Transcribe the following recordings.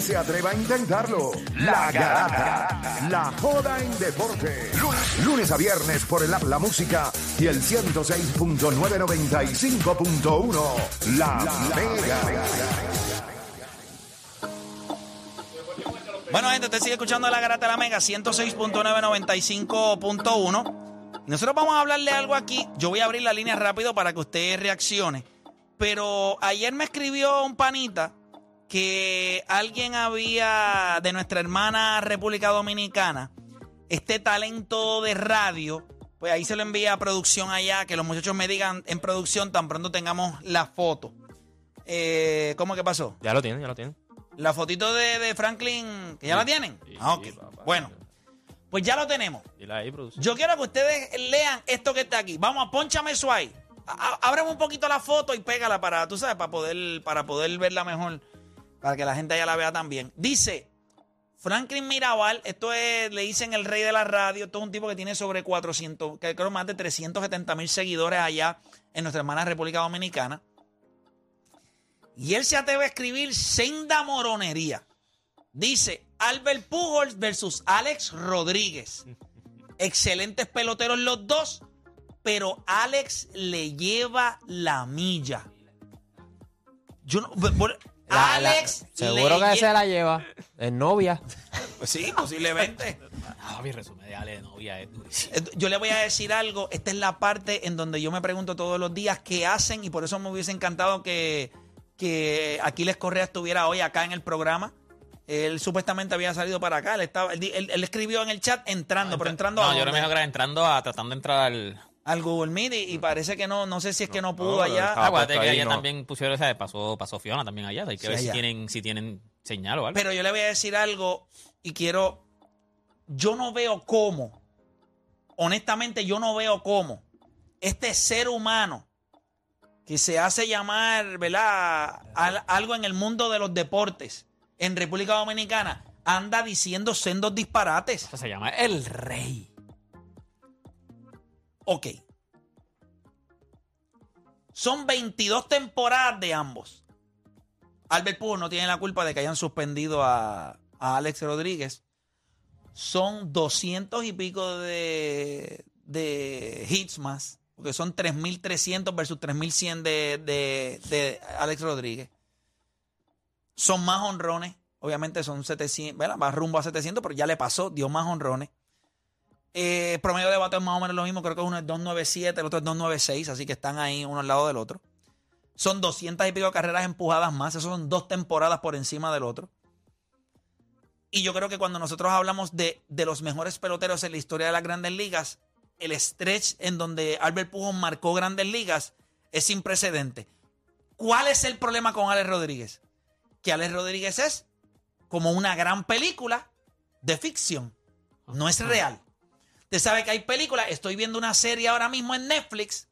Se atreva a intentarlo. La Garata. La joda en deporte. Lunes, a viernes por el app La Música y el 106.995.1. La, Mega. Bueno, gente, usted sigue escuchando la Garata de la Mega 106.995.1. Nosotros vamos a hablarle algo aquí. Yo voy a abrir la línea rápido para que usted reaccione. Pero ayer me escribió un panita que alguien había de nuestra hermana República Dominicana, este talento de radio, pues ahí se lo envía a producción allá, que los muchachos me digan en producción tan pronto tengamos la foto. Eh, ¿Cómo que pasó? Ya lo tienen, ya lo tienen. La fotito de, de Franklin, ¿que ya la tienen? Sí, Ah, ok. sí, papá. Bueno, pues ya lo tenemos. Ahí. Yo quiero que ustedes lean esto que está aquí. Vamos, ponchame eso ahí. A- a- Ábreme un poquito la foto y pégala para, tú sabes, para poder, para poder verla mejor. Para que la gente allá la vea también. Dice Franklin Mirabal, esto es, le dicen el rey de la radio, esto es un tipo que tiene sobre 400, que creo más de 370 mil seguidores allá en nuestra hermana República Dominicana. Y él se atreve a escribir senda moronería. Dice Albert Pujols versus Alex Rodríguez. Excelentes peloteros los dos, pero Alex le lleva la milla. Yo no, Alex seguro que se la lleva. Es novia. Pues sí, posiblemente. Ah, mi resumen de Ale de novia es durísimo. Eh, Yo le voy a decir algo. Esta es la parte en donde yo me pregunto todos los días qué hacen y por eso me hubiese encantado que, que Aquiles Correa estuviera hoy acá en el programa. Él supuestamente había salido para acá. Él, estaba, él, di- él- él escribió en el chat entrando, pero entrando No, a yo dónde? creo que era entrando a tratando de entrar al. Al Google Meet y, y parece que no, no sé si es que no pudo no, allá. puesto que allá no. también pusieron, o sea, pasó, pasó Fiona también allá. Hay que Sí, ver si tienen, si tienen señal o algo. Pero yo le voy a decir algo y quiero. Yo no veo cómo. Honestamente, yo no veo cómo. Este ser humano que se hace llamar, ¿verdad? Al- algo en el mundo de los deportes en República Dominicana anda diciendo sendos disparates. Eso se llama El Rey. Ok. Son 22 temporadas de ambos. Albert Pujols no tiene la culpa de que hayan suspendido a, a Alex Rodríguez. Son 200 y pico de, de hits más. Porque son 3.300 versus 3.100 de, de, de Alex Rodríguez. Son más honrones. Obviamente son 700. ¿verdad? Va rumbo a 700, pero ya le pasó. Dio más honrones. Eh, promedio de bate es más o menos lo mismo. Creo que uno es 2.97, el otro es 2.96. Así que están ahí uno al lado del otro. Son 200 y pico carreras empujadas más. Eso son dos temporadas por encima del otro. Y yo creo que cuando nosotros hablamos de, de los mejores peloteros en la historia de las grandes ligas, el stretch en donde Albert Pujols marcó grandes ligas es sin precedente. ¿Cuál es el problema con Alex Rodríguez? Que Alex Rodríguez es como una gran película de ficción. No es real. Usted sabe que hay películas. Estoy viendo una serie ahora mismo en Netflix.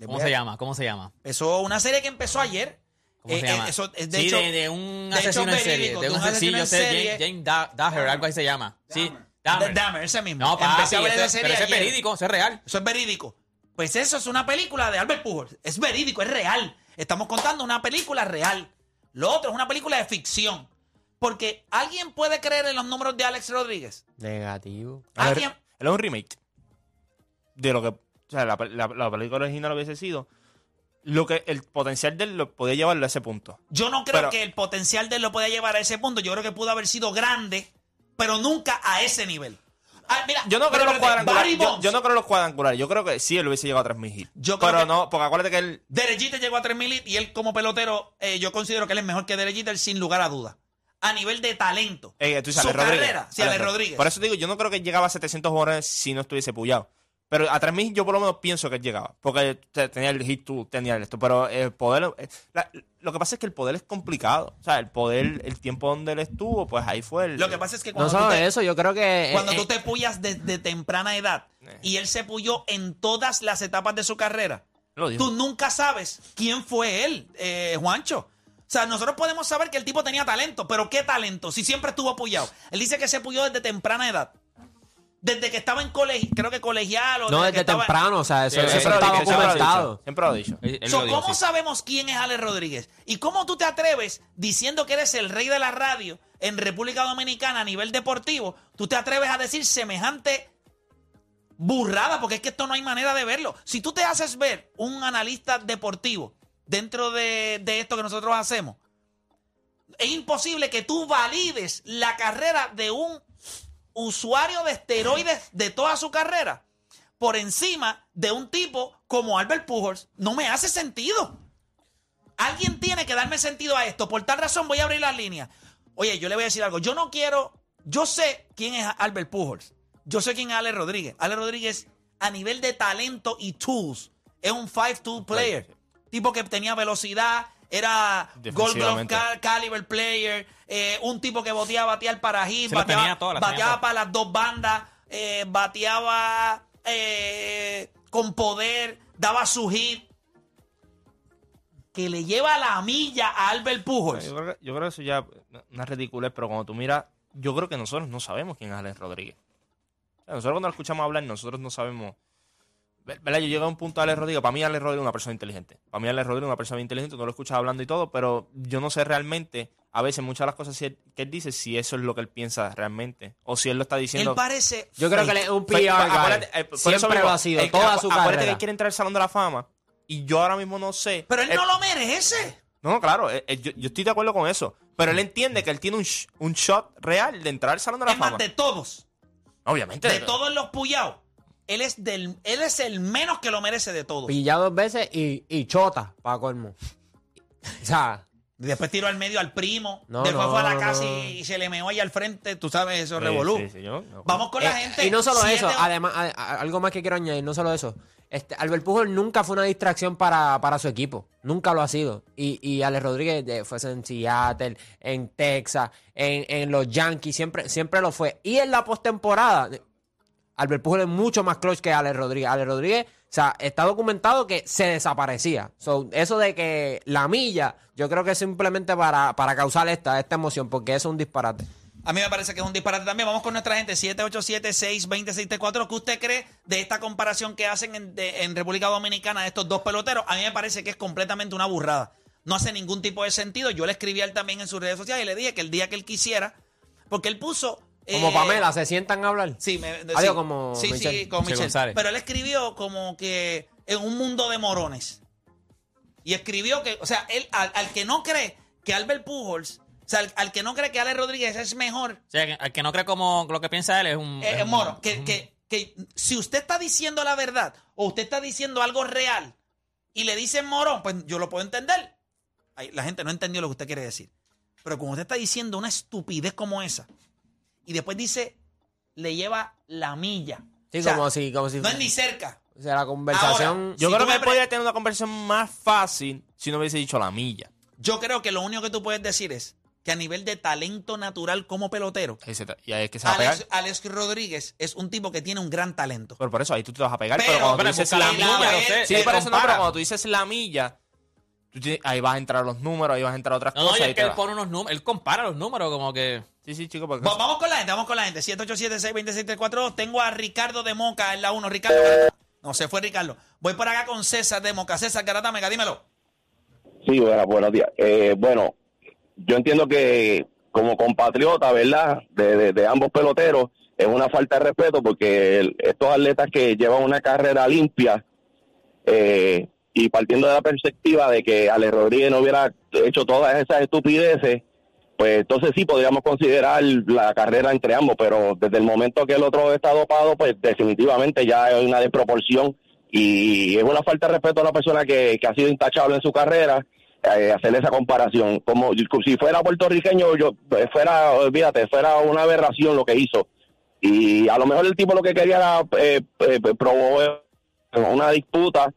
¿Cómo voy a- se llama? ¿Cómo se llama? Empezó una serie que empezó ayer. ¿Cómo Eh, se eh, llama? eso es de sí, hecho- de, de un de hecho asesino en serie. verídico, De un asesino, en serie. James, James Da- Dahmer, algo así se llama. Sí, Dahmer. Dahmer, ese mismo. No, papi, Empecé a ver ese- esa serie pero eso es ayer. verídico, eso es real. Eso es verídico. Pues eso es una película de Albert Pujols. Es verídico, es real. Estamos contando una película real. Lo otro es una película de ficción. Porque alguien puede creer en los números de Alex Rodríguez. Negativo. Él Alguien, es- él es un remake de lo que. O sea, la, la- la película original hubiese sido. Lo que el potencial de él lo podía llevarlo a ese punto. yo no creo Pero- que el potencial de él lo pueda llevar a ese punto. Yo creo que pudo haber sido grande, pero nunca a ese nivel. Ah, mira, Yo no creo pero los espérate, cuadrangulares. Yo, Bonds. yo no creo los cuadrangulares. Yo creo que sí él hubiese llegado a 3.000 hits. Yo creo Pero que- no, porque acuérdate que él. Derek Jeter llegó a 3.000 y él como pelotero, eh, yo considero que él es mejor que Derek Jeter sin lugar a duda. A nivel de talento. eh, tú dices, Su Rodríguez. carrera, sí, Ale Rodríguez. Por eso te digo, yo no creo que llegaba a 700 jugadores si no estuviese puyado. Pero a 3000 yo por lo menos pienso que él llegaba. Porque te- tenía el hit tool, tenía el esto. Pero el poder. eh, la- lo que pasa es que el poder es complicado. O sea, el poder, el tiempo donde él estuvo, pues ahí fue el. Lo que pasa es que No cuando, solo tú, te, eso, yo creo que. cuando eh, tú te puyas desde temprana edad Eh. y él se puyó en todas las etapas de su carrera, tú nunca sabes quién fue él, eh, Juancho. O sea, nosotros podemos saber que el tipo tenía talento, pero ¿qué talento? Si siempre estuvo apoyado. Él dice que se puyó desde temprana edad. Desde que estaba en colegio, creo que colegial o no, desde que estaba- temprano, o sea, eso, Sí, eso siempre ha documentado. dicho, Siempre lo ha dicho. Él- él So, lo dijo, ¿Cómo sí. sabemos quién es Alex Rodríguez? ¿Y cómo tú te atreves, diciendo que eres el rey de la radio en República Dominicana a nivel deportivo, tú te atreves a decir semejante burrada? Porque es que esto no hay manera de verlo. Si tú te haces ver un analista deportivo dentro de, de esto que nosotros hacemos, es imposible que tú valides la carrera de un usuario de esteroides de toda su carrera por encima de un tipo como Albert Pujols. No me hace sentido. Alguien tiene que darme sentido a esto. Por tal razón voy a abrir las líneas. Oye, yo le voy a decir algo. Yo no quiero... Yo sé quién es Albert Pujols. Yo sé quién es Ale Rodríguez. Ale Rodríguez, a nivel de talento y tools, es un five-tool player. Tipo que tenía velocidad, era Gold Glove caliber player, eh, un tipo que bateaba batear para hit, bateaba, tenía todas, las tenía bateaba todas. para las dos bandas, eh, bateaba eh, con poder, daba su hit. Que le lleva la milla a Albert Pujols. Yo creo, que, yo creo que eso ya es una ridiculez, pero cuando tú miras, yo creo que nosotros no sabemos quién es Alex Rodríguez. Nosotros cuando lo escuchamos hablar, nosotros no sabemos. Ver- ¿Verdad? Yo llegué a un punto de Alex Rodríguez. Para mí, Alex Rodríguez es una persona inteligente. Para mí, Alex Rodríguez es una persona inteligente. Tú lo escuchas hablando y todo, pero yo no sé realmente, a veces, muchas de las cosas que él dice, si eso es lo que él piensa realmente. O si él lo está diciendo. Él parece. Yo creo que él es un PR guy. acuérdate, eh, por eso Siempre mismo, lo ha sido, el- toda su Acuérdate que carrera. él quiere entrar al Salón de la Fama. Y yo ahora mismo no sé. Pero él Eh, no lo merece. no, no, claro, eh, eh, yo, yo estoy de acuerdo con eso. Pero él entiende que él tiene un, sh- un shot real de entrar al Salón de la Es más, Fama. de todos. Obviamente. De todos los puyados. Él es, del, él es el menos que lo merece de todos. Pillado dos veces y, y chota, para colmo. O sea, Después tiró al medio al primo. No, después no, fue a la casa no. y, y se le meó ahí al frente. Tú sabes eso, Sí, revolú. sí, Vamos con la Eh, gente. Y no solo Siete eso, además, a- a- algo más que quiero añadir, no solo eso. Este, Albert Pujol nunca fue una distracción para, para su equipo. Nunca lo ha sido. Y, y Alex Rodríguez fue en Seattle, en Texas, en, en los Yankees, siempre, siempre lo fue. Y en la postemporada, Albert Pujol es mucho más clutch que Alex Rodríguez. Alex Rodríguez, o sea, está documentado que se desaparecía. So, eso de que la milla, yo creo que es simplemente para, para causar esta, esta emoción, porque eso es un disparate. A mí me parece que es un disparate también. Vamos con nuestra gente, 787-620-634. ¿Qué usted cree de esta comparación que hacen en, en República Dominicana de estos dos peloteros? A mí me parece que es completamente una burrada. No hace ningún tipo de sentido. Yo le escribí a él también en sus redes sociales y le dije que el día que él quisiera, porque él puso... Como eh, Pamela, se sientan a hablar. Sí, me, Adiós, sí, como sí, sí, Michelle. como Michelle Michelle. González. Pero él escribió como que en un mundo de morones. Y escribió que, o sea, él, al, al que no cree que Albert Pujols, o sea, al, al que no cree que Alex Rodríguez es mejor, O sea, al que no cree como lo que piensa él es un. eh, es un- moro, que, que, que si usted está diciendo la verdad o usted está diciendo algo real y le dicen morón, pues yo lo puedo entender. Ay, la gente no entendió lo que usted quiere decir. Pero como usted está diciendo una estupidez como esa y después dice, le lleva la milla. Sí, O sea, como si, como si No es ni cerca. o sea, la conversación. Ahora, Yo Si creo que podría tener una conversación más fácil si no hubiese dicho la milla. Yo creo que lo único que tú puedes decir es que a nivel de talento natural como pelotero, Ahí se te- Y ahí es que se va a pegar. Alex, Alex Rodríguez es un tipo que tiene un gran talento. Pero por eso ahí tú te vas a pegar. Pero- Pero, cuando pero tú dices la los milla. números, eh, sí, por eso no, pero cuando tú dices la milla, tú tienes- ahí vas a entrar los números, ahí vas a entrar otras No, no, y cosas. es que te él va- pone unos números, él compara los números como que. Sí, sí, chico, porque. Va- vamos con la gente, vamos con la gente. 787-626-342. Tengo a Ricardo de Moca en la 1. Ricardo. No, se fue Ricardo. Voy por acá con César de Moca. César Garata Mega, dímelo. Sí, bueno, buenos días. Eh, bueno, yo entiendo que como compatriota, ¿verdad? De, de- de ambos peloteros, es una falta de respeto porque el- estos atletas que llevan una carrera limpia eh, y partiendo de la perspectiva de que Ale Rodríguez no hubiera hecho todas esas estupideces, pues entonces sí podríamos considerar la carrera entre ambos, pero desde el momento que el otro está dopado, pues definitivamente ya hay una desproporción y es una falta de respeto a la persona que, que ha sido intachable en su carrera eh, hacer esa comparación. Como si fuera puertorriqueño, yo fuera, olvídate, fuera una aberración lo que hizo. Y a lo mejor el tipo lo que quería era eh, eh, promover una disputa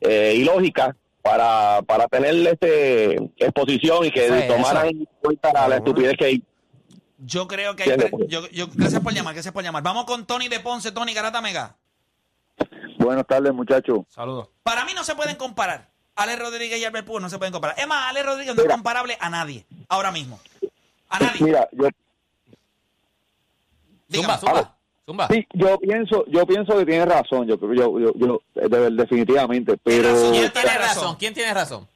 eh, ilógica para, para tener este exposición y que tomaran en cuenta la, la estupidez que hay. Yo creo que hay. Yo, yo- gracias por llamar, gracias por llamar. Vamos con Tony de Ponce, Tony Garata Mega. Buenas tardes, muchachos. Saludos. Para mí no se pueden comparar. Ale Rodríguez y Albert Pujols no se pueden comparar. Es más, Ale Rodríguez no es comparable a nadie. Ahora mismo. A nadie. Mira, yo Dígame. Zumba, zumba. Zumba. sí, yo pienso, yo pienso que tienes razón, yo creo, yo, yo, yo de- definitivamente, pero ¿Quién tiene razón. ¿Quién tiene razón?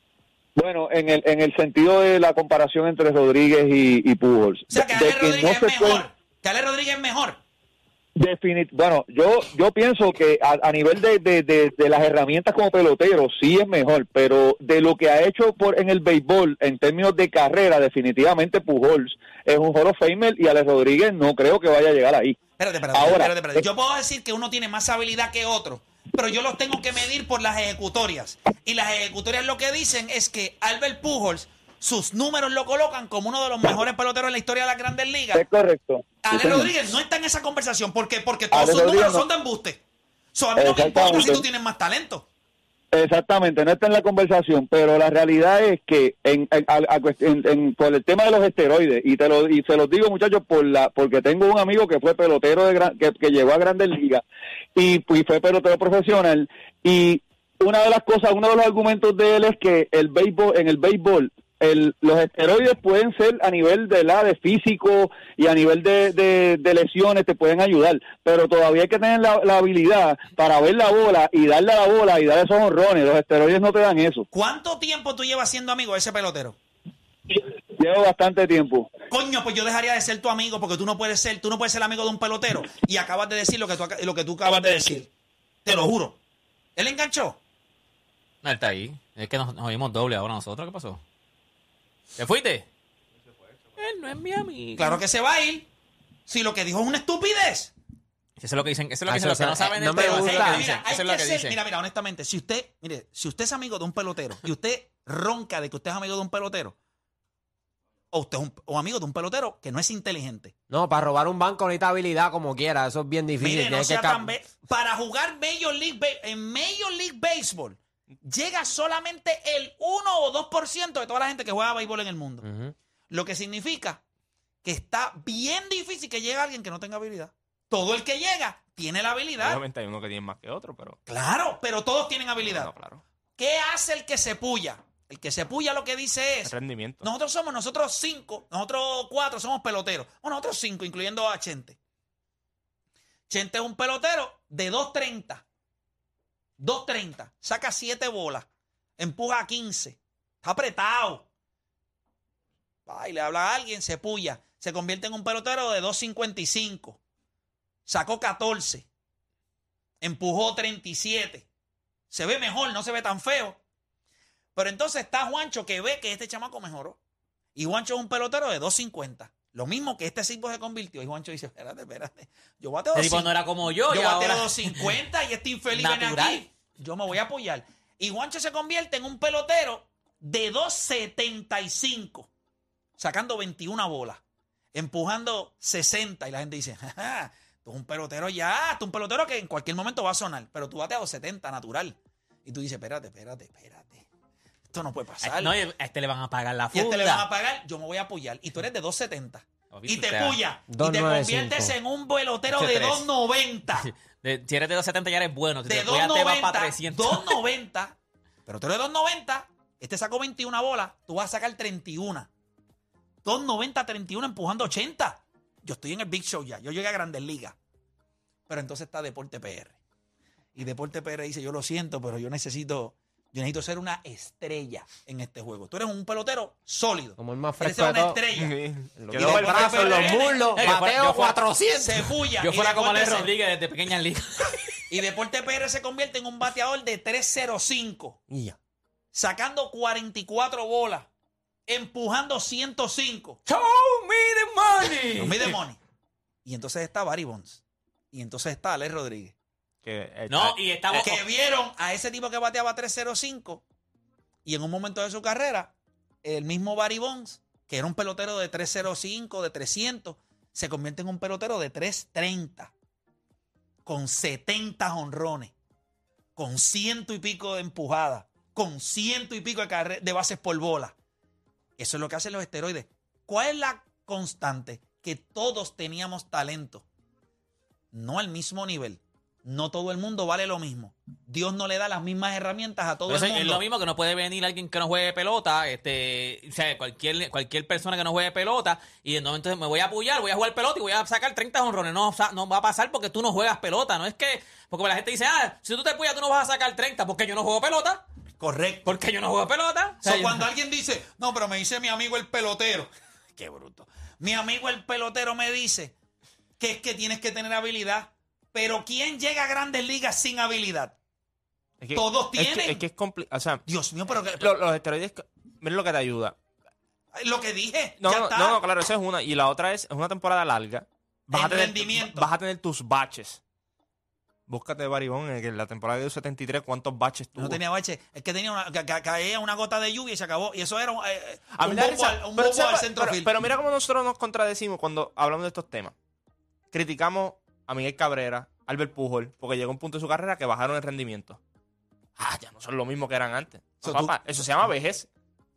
bueno, en el, en el sentido de la comparación entre Rodríguez y, y Pujols, O sea, que de- Ale de que Rodríguez no es puede- mejor. Que Ale Rodríguez es mejor. Definit bueno, yo yo pienso que a, a nivel de, de, de, de las herramientas como pelotero sí es mejor, pero de lo que ha hecho por en el béisbol en términos de carrera, definitivamente Pujols es un Hall of Famer y Alex Rodríguez no creo que vaya a llegar ahí. Espérate, espérate, Ahora, espérate, espérate. Yo puedo decir que uno tiene más habilidad que otro, pero yo los tengo que medir por las ejecutorias. Y las ejecutorias lo que dicen es que Albert Pujols, sus números lo colocan como uno de los mejores peloteros en la historia de las grandes ligas. Es correcto. Ale. Rodríguez no está en esa conversación. ¿Por qué? Porque todos Ale sus Rodríguez números no. son de embuste. So, a mí no me importa si tú tienes más talento. Exactamente, no está en la conversación, pero la realidad es que en, en- en- en- por el tema de los esteroides, y te lo y se los digo muchachos por la porque tengo un amigo que fue pelotero de gran- que, que llegó a Grandes Ligas y, y fue pelotero profesional y una de las cosas, uno de los argumentos de él es que el béisbol, en el béisbol el, los esteroides pueden ser a nivel de la de físico y a nivel de, de- de lesiones te pueden ayudar, pero todavía hay que tener la, la habilidad para ver la bola y darle a la bola y dar esos honrones. Los esteroides no te dan eso. ¿Cuánto tiempo tú llevas siendo amigo de ese pelotero? Llevo bastante tiempo. Coño, pues yo dejaría de ser tu amigo porque tú no puedes ser, tú no puedes ser amigo de un pelotero y acabas de decir lo que tú, lo que tú acabas de decir. Te lo juro. Él enganchó. No, él está ahí. Es que nos, nos oímos doble ahora nosotros. ¿Qué pasó? ¿Te fuiste? Él no es mi amigo. Claro que se va a ir. Si lo que dijo es una estupidez. Eso es lo que dicen. Eso es lo Ah, que dicen. Los que eso- no saben no el me tema, eso es lo gusta. que dicen. Mira, Eso es lo que ser- dicen. mira, mira, honestamente, si usted, mire, si usted es amigo de un pelotero y usted ronca de que usted es amigo de un pelotero, o usted es un, o amigo de un pelotero que no es inteligente. No, para robar un banco necesita habilidad como quiera. Eso es bien difícil. Mire, no tienes que sea cap- tan be- para jugar Major League en Major League Baseball llega solamente el 1 o 2% de toda la gente que juega béisbol en el mundo. Lo que significa que está bien difícil que llegue alguien que no tenga habilidad. Todo el que llega tiene la habilidad. Obviamente hay uno que tiene más que otro, pero. Claro, pero todos tienen habilidad. No, claro. ¿Qué hace el que se puya? El que se puya lo que dice El es, rendimiento. nosotros somos, nosotros cinco, nosotros cuatro somos peloteros. O nosotros cinco, incluyendo a Chente. Chente es un pelotero de 2.30. 2.30. Saca 7 bolas. Empuja a 15. Está apretado. Va y le habla a alguien, se puya. Se convierte en un pelotero de 2.55. Sacó 14. Empujó 37. Se ve mejor, no se ve tan feo. Pero entonces está Juancho que ve que este chamaco mejoró. Y Juancho es un pelotero de 2.50. Lo mismo que este tipo se convirtió. Y Juancho dice, espérate, espérate. Yo bateo Este tipo 2.50. no era como yo. Yo bateo ahora... 250 y este infeliz viene Natural. aquí. Yo me voy a apoyar. Y Juancho se convierte en un pelotero de 275, sacando 21 bolas, empujando 60. Y la gente dice, "Jaja, tú eres un pelotero ya, tú un pelotero que en cualquier momento va a sonar, pero tú bateas 270 natural. Y tú dices, espérate, espérate, espérate. Esto no puede pasar. No, y a este le van a pagar la y a funda. este le van a pagar, yo me voy a apoyar. Y tú eres de 270. Papi, Y te puya. Y te 295. conviertes en un pelotero de tres. 290. De, si eres de 270 ya eres bueno. Si de te voy a te vas 290, para 300. 290, pero tú eres 290, este sacó 21 bolas, tú vas a sacar 31. 290, 31 empujando 80. Yo estoy en el Big Show ya, yo llegué a Grandes Ligas. Pero entonces está Deporte PR. Y Deporte PR dice, yo lo siento, pero yo necesito, yo necesito ser una estrella en este juego. Tú eres un pelotero sólido. Como el más Eres fresco de una todo. estrella. Los Quedó el brazos, brazo, los muslos, Eh, yo fuera- bateo yo fuera- 400. Se puya. Yo fuera como Alex Rodríguez desde pequeña liga. Y Deporte PR se convierte en un bateador de 305. Y ya. sacando 44 bolas, empujando 105. Show me the money. No me de money. Y entonces está Barry Bonds. Y entonces está Alex Rodríguez. Que, eh, No, y estamos. Que vieron a ese tipo que bateaba 305 y en un momento de su carrera, el mismo Barry Bonds, que era un pelotero de 305, de 300, se convierte en un pelotero de 3.30, con 70 honrones, con ciento y pico de empujadas, con ciento y pico de, de bases por bola. Eso es lo que hacen los esteroides. ¿Cuál es la constante? Que todos teníamos talento, no al mismo nivel. No todo el mundo vale lo mismo. Dios no le da las mismas herramientas a todo Pero el es mundo. lo mismo que no puede venir alguien que no juegue pelota, este, o sea, cualquier, cualquier persona que no juegue pelota, y momento me voy a apoyar, voy a jugar pelota y voy a sacar 30 honrones. No, o sea, no va a pasar porque tú no juegas pelota. No es que, porque la gente dice, ah, si tú te apoyas, tú no vas a sacar 30 porque yo no juego pelota. Correcto. Porque yo no juego pelota. O sea, So, cuando alguien dice, no, pero me dice mi amigo el pelotero. Qué bruto. Mi amigo el pelotero me dice que es que tienes que tener habilidad. Pero ¿quién llega a grandes ligas sin habilidad? Es que- Todos es que- tienen. Es que es complicado. O sea, Dios mío, pero que- lo- los esteroides, miren lo que te ayuda. lo que dije, No, ya no, está. no, no, claro, esa es una. Y la otra es, es una temporada larga. Vas El a tener, rendimiento. Vas a tener tus baches. Búscate Baribón en la temporada de 73 cuántos baches tuvo. No tenía bache. Es que tenía una, ca- ca- caía una gota de lluvia y se acabó. Y eso era un, eh, A un da bombo, al, un pero, bombo al ¿sabes? centro pero- field. pero mira cómo nosotros nos contradecimos cuando hablamos de estos temas. Criticamos a Miguel Cabrera, Albert Pujol, porque llegó un punto de su carrera que bajaron el rendimiento. Ah, ya no son lo mismo que eran antes. So, tú- eso se llama vejez.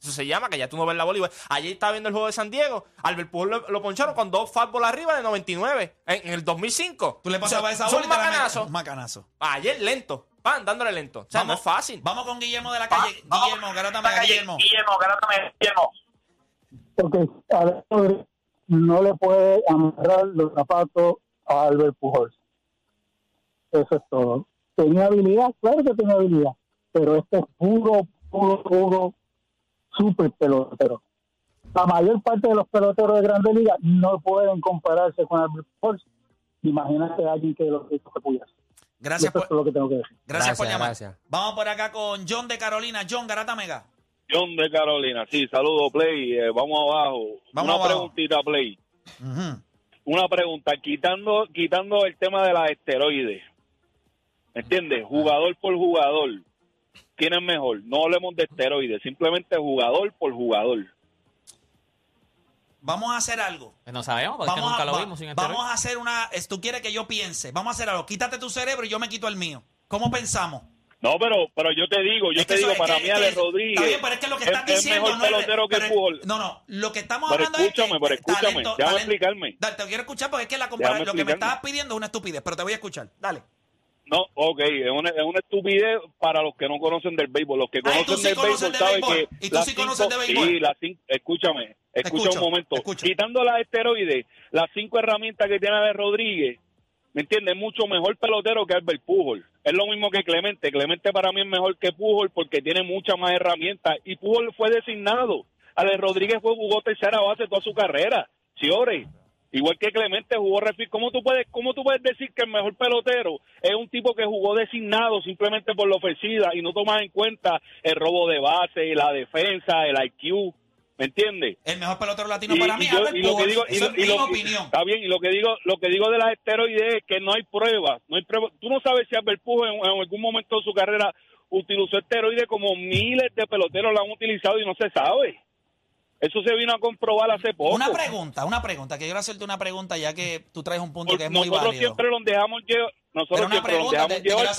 Eso se llama que ya tú no ves la bola. igual. Ayer estaba viendo el juego de San Diego. Albert Pujol lo, lo poncharon con dos fastball arriba de 99 en, en el 2005. Tú le pasabas O sea, esa son bola metes. macanazos. Un macanazo. Ayer lento. Pan, dándole lento. O sea, no es fácil. Vamos con Guillermo de la calle. Guillermo, garátame a Guillermo. porque a ver, no le puede amarrar los zapatos a Albert Pujols. Eso es todo. Tenía habilidad, claro que tenía habilidad, pero este es puro, puro, puro super pelotero. La mayor parte de los peloteros de Grandes Ligas no pueden compararse con Albert Pujols. Imagínate a alguien que lo que pudiese. Gracias Eso es por, lo que tengo que decir. gracias por llamar. gracias. Vamos por acá con John de Carolina. John Garata Mega. John de Carolina, sí, saludo Play, eh, vamos abajo. Vamos Una abajo. preguntita Play. Ujú. Una pregunta, quitando quitando el tema de las esteroides. ¿Me entiendes? Jugador por jugador. ¿Quién es mejor? No hablemos de esteroides, simplemente jugador por jugador. Vamos a hacer algo. Pues no sabemos, porque Vamos, nunca a, lo va- vimos sin vamos a hacer una. Tú quieres que yo piense. Vamos a hacer algo. Quítate tu cerebro y yo me quito el mío. ¿Cómo pensamos? No, pero pero yo te digo, yo Es que te digo, es para mí Ale Rodríguez bien, pero es que lo que es- estás es diciendo mejor no pelotero que pero- Pujol. No, no. Lo que estamos Pero hablando escúchame, es. pero escúchame, talento- déjame talento- explicarme. Dale, te quiero escuchar porque es que la compara- Déjame lo que me estabas pidiendo es una estupidez, pero te voy a escuchar. Dale. No, ok, es una, es una estupidez para los que no conocen del béisbol. Los que Ah, conocen sí del béisbol de saben béisbol. que. Y tú sí conoces de béisbol. Sí, las cinco, escúchame, escucha escucho, un momento. escucho. Quitando las esteroides, las cinco herramientas que tiene Ale Rodríguez, ¿me entiendes? Es mucho mejor pelotero que Albert Pujol. Es lo mismo que Clemente. Clemente para mí es mejor que Pujol porque tiene muchas más herramientas. Y Pujol fue designado. Ale Rodríguez fue, jugó tercera base toda su carrera. Chiore. Igual que Clemente jugó refil. ¿Cómo tú puedes, cómo tú puedes decir que el mejor pelotero es un tipo que jugó designado simplemente por la ofensiva y no tomas en cuenta el robo de base, la defensa, el IQ? ¿Me entiendes? El mejor pelotero latino Y- para y mí es yo- y lo que digo- y Eso lo- es y mi lo- opinión. Está bien, y lo que digo, lo que digo de las esteroides es que no hay pruebas, no hay pruebas. Tú no sabes si Albert Pujols en, en algún momento de su carrera utilizó esteroides como miles de peloteros lo han utilizado y no se sabe. Eso se vino a comprobar hace poco. Una pregunta, una pregunta. Que yo quiero hacerte una pregunta ya que tú traes un punto que es muy nosotros válido. siempre los dejamos llevar, nosotros siempre los dejamos llevar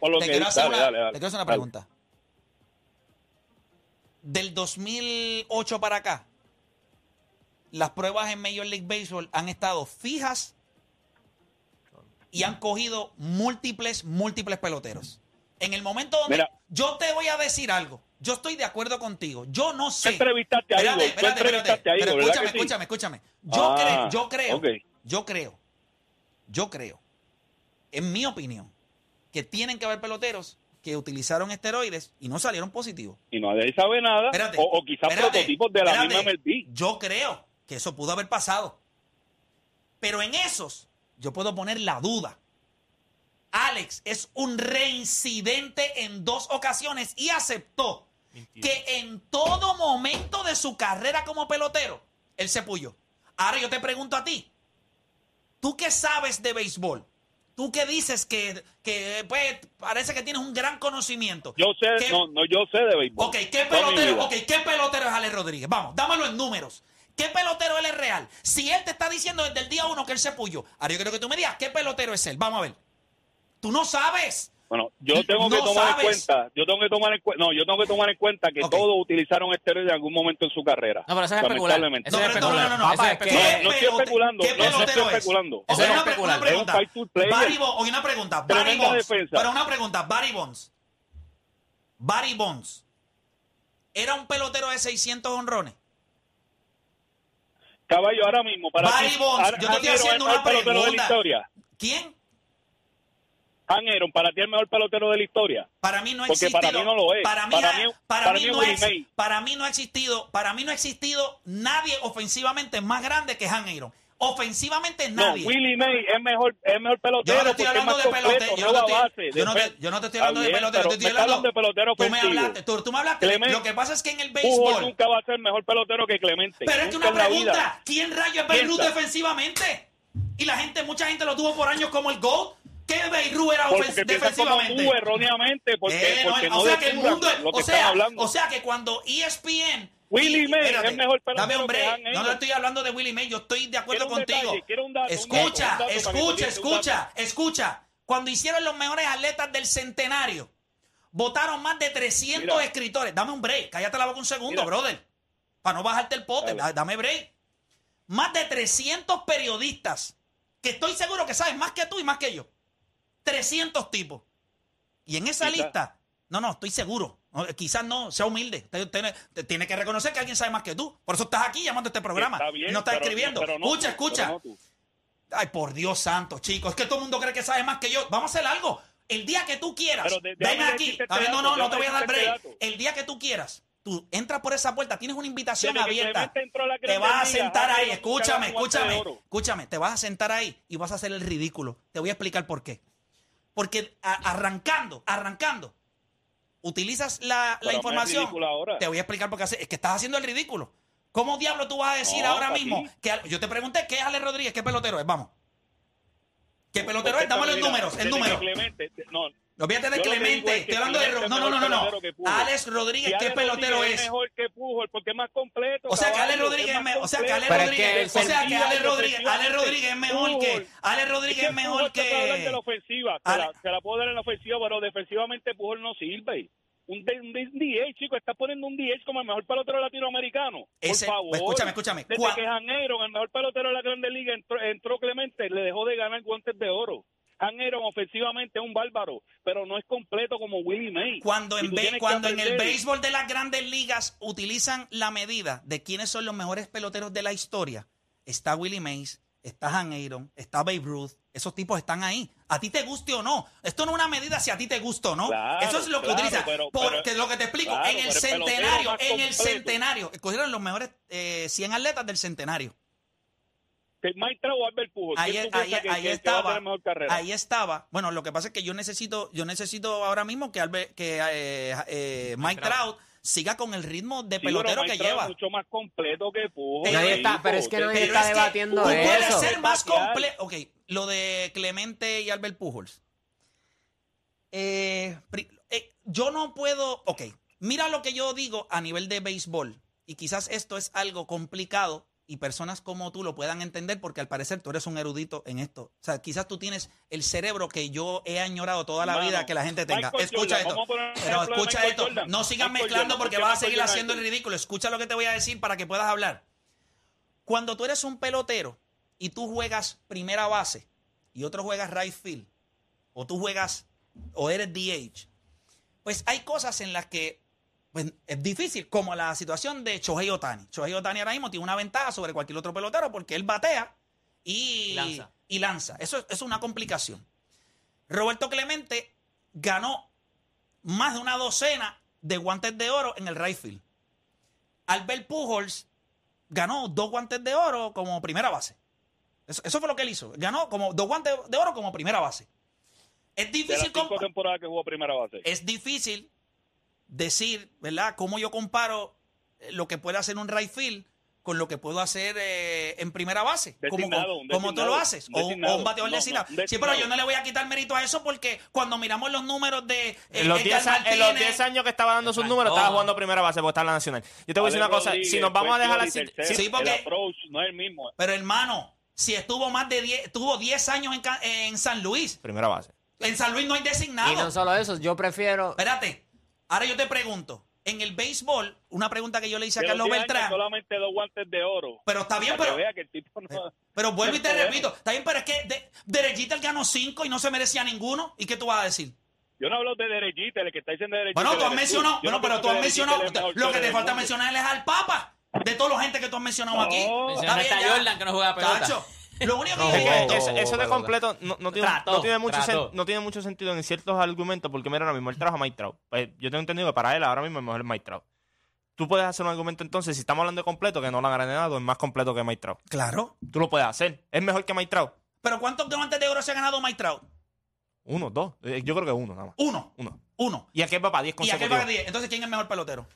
por lo que, te quiero hacer dale, una- pregunta. Del 2008 para acá, las pruebas en Major League Baseball han estado fijas y han cogido múltiples, múltiples peloteros. En el momento donde Mira. yo te voy a decir algo, yo estoy de acuerdo contigo. Yo no sé. Entrevistaste a Igor, entrevistaste a Pero Igor, ¿verdad escúchame, sí? escúchame, escúchame. Yo Ah, creo, yo creo, yo creo, yo creo, en mi opinión, que tienen que haber peloteros que utilizaron esteroides y no salieron positivos. Y nadie sabe nada, Espérate, o, o quizás espérate, prototipos de la espérate. misma MLB. Yo creo que eso pudo haber pasado. Pero en esos, yo puedo poner la duda. Alex es un reincidente en dos ocasiones y aceptó que en todo momento de su carrera como pelotero, él se puyó. Ahora yo te pregunto a ti, ¿tú qué sabes de béisbol? Tú que dices que, que pues, parece que tienes un gran conocimiento. Yo sé, ¿Qué- no, no, yo sé de béisbol. Ok, ¿qué pelotero, vida. ok, ¿qué pelotero es Alex Rodríguez? Vamos, dámelo en números. ¿Qué ¿Qué pelotero él es real? Si él te está diciendo desde el día uno que él se puyó, ahora yo quiero que tú me digas, ¿qué pelotero es él? Vamos a ver. Tú no sabes. Bueno, yo tengo que No tomar en sabes. cuenta, yo tengo que tomar en cuenta, no, yo tengo que tomar en cuenta que Ok. todos utilizaron esteroides en algún momento en su carrera. No, pero eso es especular. Eso No, es no, no, no, Papá, es. No, no estoy especulando, ¿Qué no, no estoy especulando. Eso es especular. una pregunta. Barry Bonds, oye, una pregunta. Barry Tremenda Bonds. defensa. Pero una pregunta. Barry Bonds. Barry Bonds. ¿Era un pelotero de 600 honrones? Caballo, ahora mismo, para Barry Bonds, yo te estoy haciendo una pregunta. ¿Quién? Han Aaron, para ti el mejor pelotero de la historia. Para mí no Porque existido. para mí no lo es. Para mí, Para ha- mí- para para mí mí no es para mí no ha existido. Para mí no ha existido nadie ofensivamente más grande que Han Aaron. Ofensivamente nadie. No, Willie May es mejor, es mejor pelotero Yo no estoy es hablando de pelotero. Yo no te estoy, base, yo no te- defen- yo no te estoy Está hablando de pelotero. Te estoy hablando de pelotero Tú me hablaste. Tú, tú me hablaste. de- Clemente, lo que pasa es que en el Pujol béisbol. nunca va a ser mejor pelotero que Clemente. Pero es que una pregunta. ¿Quién rayo es Beirut Piensa. defensivamente? Y la gente, mucha gente lo tuvo por años como el GOAT. ¿Qué Beirut era Porque como defensivamente? erróneamente, porque, Eh, no, porque o no sea que el mundo o sea, o sea que cuando ESPN Willie May espérate, es mejor Dame un que No, no estoy hablando de Willie May, yo estoy de acuerdo contigo. detalle, quiero un dato, un escucha, un dato escucha, escucha, escucha. Cuando hicieron los mejores atletas del centenario, votaron más de 300 Mira. escritores. Dame un break, cállate la boca un segundo, Mira. brother. Para no bajarte el pote, Dale. da- dame break. Más de 300 periodistas, que estoy seguro que sabes más que tú y más que yo. 300 tipos. Y en esa Quizá. lista, no, no, estoy seguro. No, quizás no, sea humilde. Tiene que reconocer que alguien sabe más que tú. Por eso estás aquí llamando a este programa. Está bien, y no estás pero- escribiendo. pero no escucha, escucha. no. Ay, por Dios santo, chicos. Es que todo el mundo cree que sabe más que yo. Vamos a hacer algo. El día que tú quieras, de- ven aquí. este no, dato, no, no te voy a dar break. este dato. El día que tú quieras, tú entras por esa puerta, tienes una invitación abierta. Te vas a sentar ahí, escúchame, escúchame, escúchame. Te vas a sentar ahí y vas a hacer el ridículo. Te voy a explicar por qué. Porque a- arrancando, arrancando, utilizas la, información. ahora. Te voy a explicar por qué hace- es que estás haciendo el ridículo. ¿Cómo diablo tú vas a decir No, ahora mismo que yo te pregunté qué es Ale Rodríguez, qué pelotero es? Vamos. ¿Qué pelotero es? Dame los mira, números, el número. Clemente, no, Olvídate de Clemente, estoy hablando de No, no, no, mejor no. Alex Rodríguez, ¿qué pelotero Rodríguez es? mejor que Pujol porque es más completo. O sea que Ale caballo, Rodríguez es más me- o sea que Ale Pero es Rodríguez, que o sea que ofensiva Ale y Rodríguez, Ale ofensivamente, Rodríguez es mejor que Pujol. Ale Rodríguez es mejor que de la ofensiva, Ale- la, puedo dar en la ofensiva, pero defensivamente Pujol no sirve. Un, un D- un DH, chico, está poniendo un DH como el mejor pelotero latinoamericano. Por Ese- favor. escúchame, escúchame. Desde Cua- que Janeiro, el mejor pelotero de la Grande Liga, entró, entró Clemente, le dejó de ganar guantes de oro. Janeiro ofensivamente es un bárbaro, pero no es completo como Willie May. Cuando en, cuando en el béisbol de las grandes ligas utilizan la medida de quiénes son los mejores peloteros de la historia, está Willie Mays, está Han Aaron, está Babe Ruth, esos tipos están ahí. A ti te guste o no. Esto no es una medida si a ti te gusta o no. Claro, Eso es lo que claro, utilizan. pero- Porque pero- lo que te explico, claro, en el centenario, en el centenario, escogieron los mejores eh, 100 atletas del centenario. Que Mike Trout o Albert Pujol. Ahí, ¿quién tú ahí- piensas que- que- que estaba. tener mejor carrera? Ahí estaba. Bueno, lo que pasa es que yo necesito, yo necesito ahora mismo que, Albert- que eh, eh, Mike Trout siga con el ritmo de Sí, pelotero Mike que lleva. es mucho más completo que Pujol. Nadie está- pero es que Pero está es que debatiendo puedes eso. ser más completo. Ok, lo de Clemente y Albert Pujols. Eh, eh, yo no puedo. Ok, mira lo que yo digo a nivel de béisbol. Y quizás esto es algo complicado y personas como tú lo puedan entender porque al parecer tú eres un erudito en esto. O sea, quizás tú tienes el cerebro que yo he añorado toda la vida que la gente tenga. Michael Escucha Jordan, esto. Pero escucha esto. Jordan. No sigas Michael mezclando Jordan, porque ¿por qué vas a seguir haciendo el ridículo. Escucha lo que te voy a decir para que puedas hablar. Cuando tú eres un pelotero y tú juegas primera base y otro juegas right field, o tú juegas o eres DH, pues hay cosas en las que pues, es difícil, como la situación de Shohei Otani. Shohei Otani ahora mismo tiene una ventaja sobre cualquier otro pelotero porque él batea y, lanza. y lanza. Eso, eso es una complicación. Roberto Clemente ganó más de una docena de guantes de oro en el right field. Albert Pujols ganó dos guantes de oro como primera base. Eso, eso fue lo que él hizo. Ganó como dos guantes de oro como primera base. Es De las difícil, cinco compa- temporadas que jugó primera base. es difícil decir, ¿verdad? Cómo yo comparo eh, lo que puede hacer un right field con lo que puedo hacer eh, en primera base, como, tú lo haces, o, un- o designado. un bateador No, no, designado. un Sí, pero yo no le voy a quitar mérito a eso porque cuando miramos los números de eh, En los, Edgar 10, a- en los Martínez, 10 años que estaba dando sus números, estaba jugando primera base porque está en la nacional. Yo te voy a decir una cosa, si nos vamos a dejar así, tercero. Sí, porque- El approach no es el mismo. Pero hermano, si estuvo más de 10, tuvo 10 años en San Luis. primera base. En San Luis no hay designado. Y no solo eso, yo prefiero. Espérate, ahora yo te pregunto, en el béisbol, una pregunta que yo le hice a Carlos 10 años, Beltrán, solamente dos guantes de oro. pero está bien, que pero, vea que el tipo no... pero vuelvo y te repito, está bien, pero es que de, Derechita él ganó 5 y no se merecía ninguno. ¿Y qué tú vas a decir? Yo no hablo de derechita, el que está diciendo derechita. Bueno, tú has mencionado, bueno, no pero tú has que mencionado, lo que te falta mundo. mencionar es al Papa, de toda la gente que tú has mencionado No. aquí. Está bien, ya. Jordan que no juega pelota. Chacho, lo único que Es que es- eso, eso de completo no, no tiene, Trató, no, tiene mucho trató. sen- no tiene mucho sentido en ciertos argumentos porque mira ahora mismo él trabaja a Mike Trout. Pues yo tengo entendido que para él ahora mismo el mejor es Mike Trout. Tú puedes hacer un argumento entonces, si estamos hablando de completo, que no lo han ganado, es más completo que Mike Trout. Claro. Tú lo puedes hacer. Es mejor que Mike Trout. Pero ¿cuántos guantes de oro se ha ganado Mike Trout? Uno, dos. Eh, Yo creo que uno nada más. Uno. Uno. Uno. Y aquel va para 10 Y aquel consecutivos. va a 10. Entonces, ¿quién es el mejor pelotero?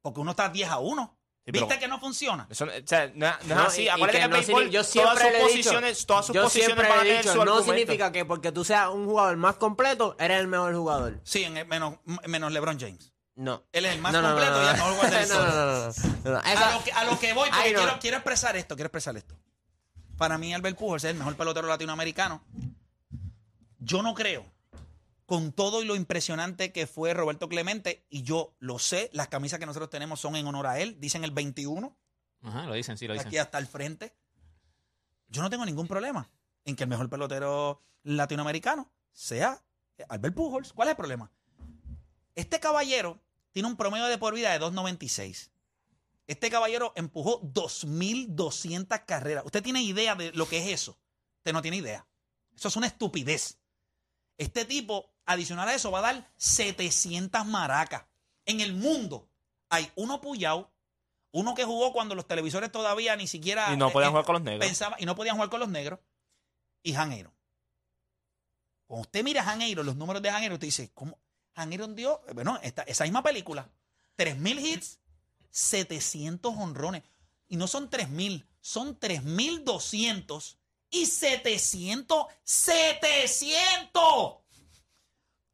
Porque uno está 10 a 1. Sí, ¿Viste que no funciona? Eso, no- o sea, no, es así. Acuérdate que, que no béisbol, yo todas sus he dicho, posiciones, todas sus posiciones van a tener dicho, su no argumento. significa que porque tú seas un jugador más completo, eres el mejor jugador. Sí, en el- menos, menos LeBron James. No. Él es el más completo y el mejor jugador de la No, no. A lo, que, a lo que voy, porque quiero expresar esto, quiero expresar esto. Para mí, Albert Pujols es el mejor pelotero latinoamericano. Yo no creo, con todo y lo impresionante que fue Roberto Clemente, y yo lo sé, las camisas que nosotros tenemos son en honor a él, dicen el 21, Ajá, lo dicen, sí, lo dicen. aquí hasta el frente. Yo no tengo ningún problema en que el mejor pelotero latinoamericano sea Albert Pujols. ¿Cuál es el problema? Este caballero tiene un promedio de por vida de 2.96. Este caballero empujó 2.200 carreras. ¿Usted tiene idea de lo que es eso? Usted no tiene idea. Eso es una estupidez. Este tipo, adicional a eso, va a dar 700 maracas. En el mundo hay uno puyao, uno que jugó cuando los televisores todavía ni siquiera... Y no podían eh, jugar con los negros. pensaba- y no podían jugar con los negros. Y Janeiro. Cuando usted mira a Janeiro, los números de Janeiro, usted dice, ¿cómo? Janeiro dio, bueno, esta, esa misma película, 3.000 hits, 700 honrones. Y no son 3.000, son 3.200 y 700, 700.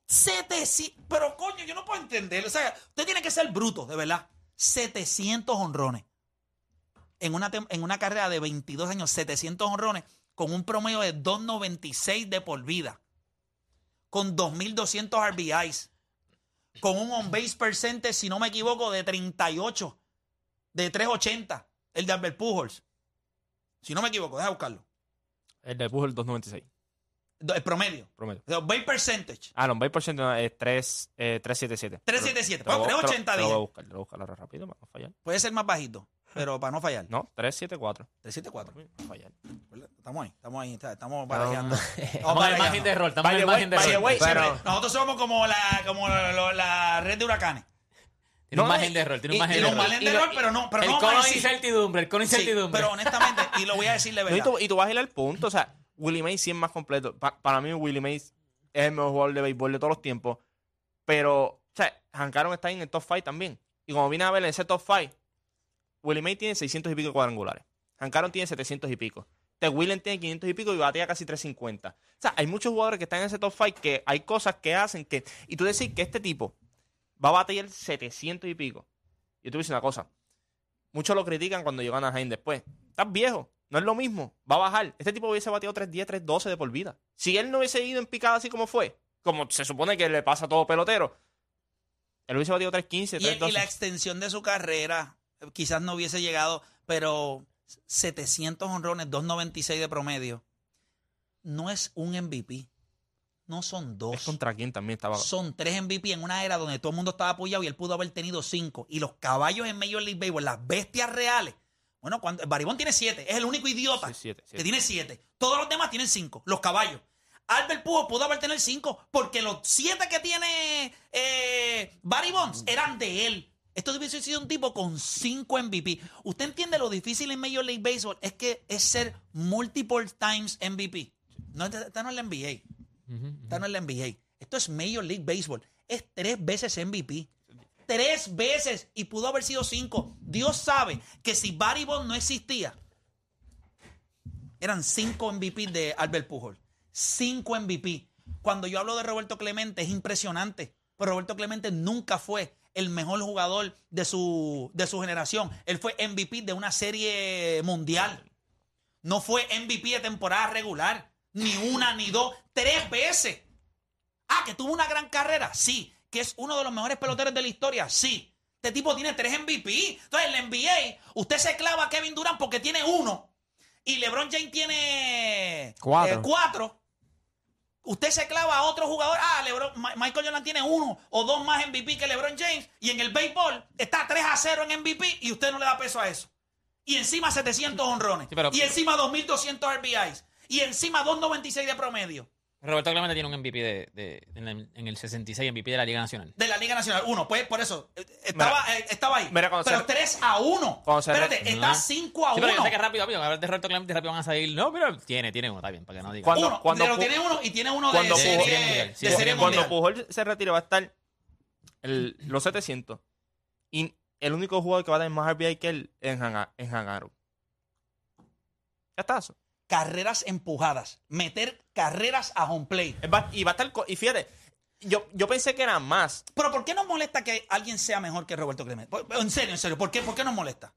700. Pero coño, yo no puedo entender. O sea, usted tiene que ser bruto, de verdad. 700 honrones. En una, en una carrera de 22 años, 700 honrones, con un promedio de 2.96 de por vida. Con 2.200 RBIs. Con un on-base percentage, si no me equivoco, de 38. De 3.80. El de Albert Pujols. Si no me equivoco, deja buscarlo. El de Pujols 2.96. El promedio. Promedio. El on-base percentage. Ah, no, un 20% no, es 3, eh, 377. 377. Te lo- Bueno, te lo- 380 te lo voy a buscar, lo voy a buscar ahora rápido para no fallar. Puede ser más bajito, pero para no fallar. No, 374. 374. Para no fallar. Estamos ahí, estamos ahí, estamos Um, barajando. Estamos en el margen de error, estamos en el margen de error. Pero- nosotros somos como la, como la, la red de huracanes. Tiene un margen de error, tiene un margen de error. margen de Y lo- error, pero no, pero el no cono de incertidumbre, el cono de Sí, incertidumbre. pero honestamente, y lo voy a decirle No, y, verdad. tú, y tú vas a ir al punto. O sea, Willie Mays sí es más completo. Pa- para mí, Willie Mays es el mejor jugador de béisbol de todos los tiempos. Pero, o sea, Hank Aaron está en el top 5 también. Y como viene a ver en ese top 5, Willie Mays tiene 600 y pico cuadrangulares. Hank Aaron tiene 700 y pico. Ted Williams tiene 500 y pico y batea casi 350. O sea, hay muchos jugadores que están en ese top 5 que hay cosas que hacen que. Y tú decir que este tipo va a batear 700 y pico. Yo te voy a decir una cosa. Muchos lo critican cuando llegan a Jaime después. Estás viejo, no es lo mismo, va a bajar. Este tipo hubiese bateado 3-10, 3-12 de por vida. Si él no hubiese ido en picada así como fue, como se supone que le pasa a todo pelotero, él hubiese batido 3-15, Y, y la 3-12. extensión de su carrera eh, quizás no hubiese llegado, pero 700 honrones, 296 de promedio, no es un MVP. No son dos. Es contra quién también estaba. Son tres MVP en una era donde todo el mundo estaba apoyado y él pudo haber tenido cinco. Y los caballos en Major League Baseball, las bestias reales. Bueno, cuando, Baribón tiene siete. Es el único idiota Sí, siete, siete. que tiene siete. Todos los demás tienen cinco. Los caballos. Albert Pujols pudo haber tenido cinco porque los siete que tiene eh, Barry Bonds eran de él. Esto hubiese sido un tipo con cinco MVP. ¿Usted entiende lo difícil en Major League Baseball? Es que es ser multiple times MVP. No, esta no es la NBA. Esta no es la NBA. Esto es Major League Baseball. Es tres veces MVP. Tres veces y pudo haber sido cinco. Dios sabe que si Barry Bonds no existía, eran cinco MVP de Albert Pujol. Cinco MVP. Cuando yo hablo de Roberto Clemente es impresionante. Pero Roberto Clemente nunca fue el mejor jugador de su, de su generación. Él fue MVP de una serie mundial. No fue MVP de temporada regular. Ni una, ni dos. Tres veces. Ah, que tuvo una gran carrera. Sí. Que es uno de los mejores peloteros de la historia. Sí. Este tipo tiene tres MVP. Entonces, en la NBA, usted se clava a Kevin Durant porque tiene uno. Y LeBron James tiene Cuatro. eh, cuatro. Usted se clava a otro jugador. Ah, LeBron- Michael Jordan tiene uno o dos más MVP que LeBron James. Y en el béisbol está 3 a 0 en MVP y usted no le da peso a eso. Y encima 700 honrones. Sí, pero- y encima 2200 RBIs. Y encima 296 de promedio. Roberto Clemente tiene un MVP de, de- en, el, en el 66, MVP de la Liga Nacional. De la Liga Nacional. Uno, pues por eso. eh, Estaba, eh, estaba ahí. mira, pero se- 3 a 1. cuando se- Espérate, está Ah. 5 a Sí, 1. pero yo sé que rápido, rápido, a ver de Roberto Clemente rápido van a salir. No, pero tiene, tiene uno, está bien, para que no digan. Cuando- uno, cuando pero tiene uno y tiene uno de serie, mundial, sí, de serie. Cuando mundial. Pujol se retire va a estar el- los 700. Y el único jugador que va a tener más RBI que él en, Hanga- en Hangaro. Ya está eso. Carreras empujadas. Meter carreras a home play. Va- y va a estar... Y fíjate, yo, yo pensé que eran más. Pero ¿por qué nos molesta que alguien sea mejor que Roberto Clemente? Por- En serio, en serio, ¿por qué, ¿por qué nos molesta?